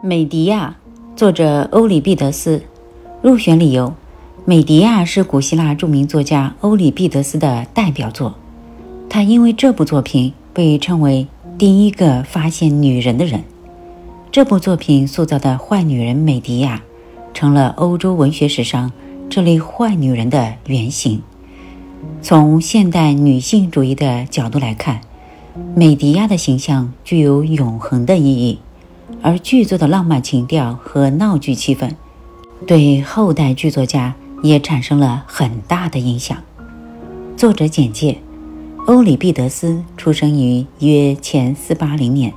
美狄亚，作者欧里庇得斯。入选理由：美狄亚是古希腊著名作家欧里庇得斯的代表作，他因为这部作品被称为第一个发现女人的人。这部作品塑造的坏女人美狄亚，成了欧洲文学史上这类坏女人的原型。从现代女性主义的角度来看，美狄亚的形象具有永恒的意义。而剧作的浪漫情调和闹剧气氛，对后代剧作家也产生了很大的影响。作者简介：欧里庇得斯出生于约前480年，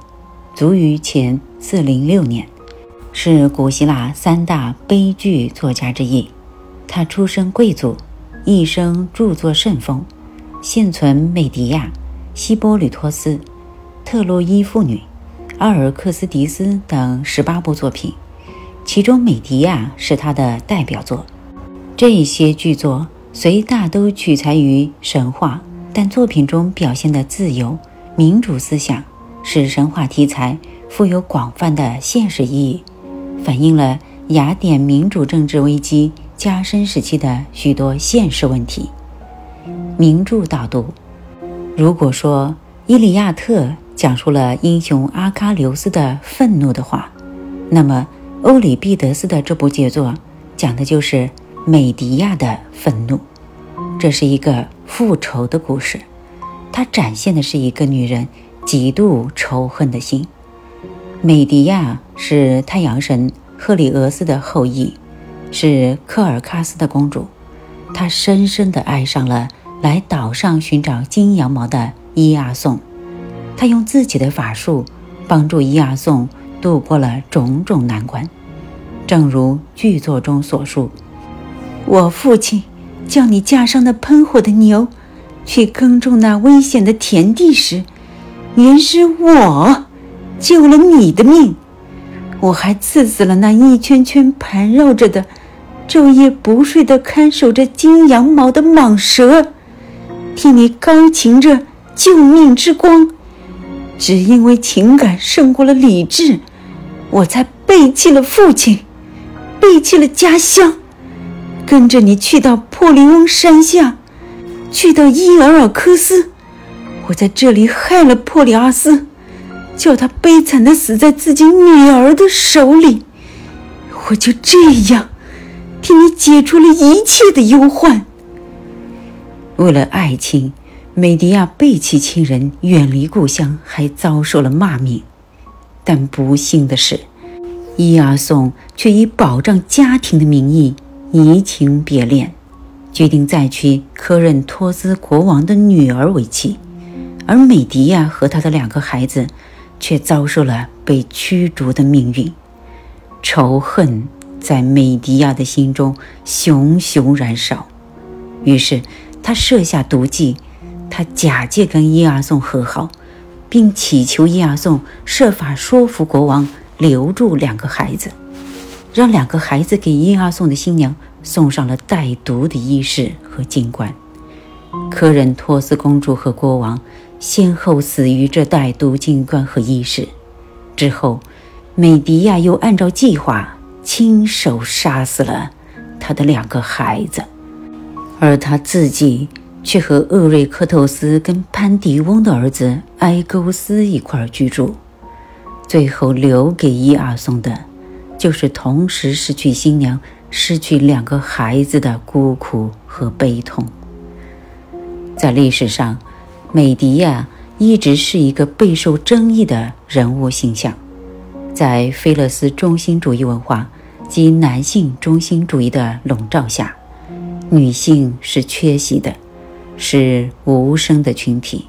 卒于前406年，是古希腊三大悲剧作家之一。他出身贵族，一生著作甚丰，现存《美狄亚》《希波吕托斯》《特洛伊妇女》。阿尔克斯迪斯等十八部作品，其中《美狄亚》是他的代表作。这些剧作虽大都取材于神话，但作品中表现的自由民主思想，使神话题材富有广泛的现实意义，反映了雅典民主政治危机加深时期的许多现实问题。名著导读：如果说《伊利亚特》讲述了英雄阿喀琉斯的愤怒的话，那么欧里庇得斯的这部杰作讲的就是美狄亚的愤怒。这是一个复仇的故事，它展现的是一个女人极度仇恨的心。美狄亚是太阳神赫里俄斯的后裔，是科尔喀斯的公主。她深深地爱上了来岛上寻找金羊毛的伊阿宋。他用自己的法术帮助伊阿宋度过了种种难关，正如剧作中所述：“我父亲叫你驾上那喷火的牛，去耕种那危险的田地时，原是我救了你的命。我还刺死了那一圈圈盘绕着的、昼夜不睡的看守着金羊毛的蟒蛇，替你高擎着救命之光。”只因为情感胜过了理智，我才背弃了父亲，背弃了家乡，跟着你去到珀利翁山下，去到伊尔尔科斯。我在这里害了珀里阿斯，叫他悲惨的死在自己女儿的手里。我就这样替你解除了一切的忧患。为了爱情。美狄亚背弃亲人，远离故乡，还遭受了骂名。但不幸的是，伊阿宋却以保障家庭的名义移情别恋，决定再娶科任托斯国王的女儿为妻。而美狄亚和他的两个孩子却遭受了被驱逐的命运。仇恨在美狄亚的心中熊熊燃烧，于是他设下毒计。他假借跟伊阿宋和好，并祈求伊阿宋设法说服国王留住两个孩子，让两个孩子给伊阿宋的新娘送上了带毒的衣饰和金冠。科任托斯公主和国王先后死于这带毒金冠和衣饰。之后，美狄亚又按照计划亲手杀死了他的两个孩子，而他自己。却和厄瑞克透斯跟潘迪翁的儿子埃勾斯一块居住，最后留给伊阿宋的，就是同时失去新娘、失去两个孩子的孤苦和悲痛。在历史上，美狄亚一直是一个备受争议的人物形象，在菲勒斯中心主义文化及男性中心主义的笼罩下，女性是缺席的。是无声的群体，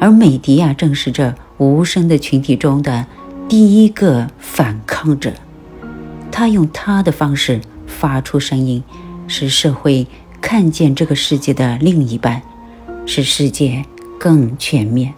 而美迪亚正是这无声的群体中的第一个反抗者。他用他的方式发出声音，使社会看见这个世界的另一半，使世界更全面。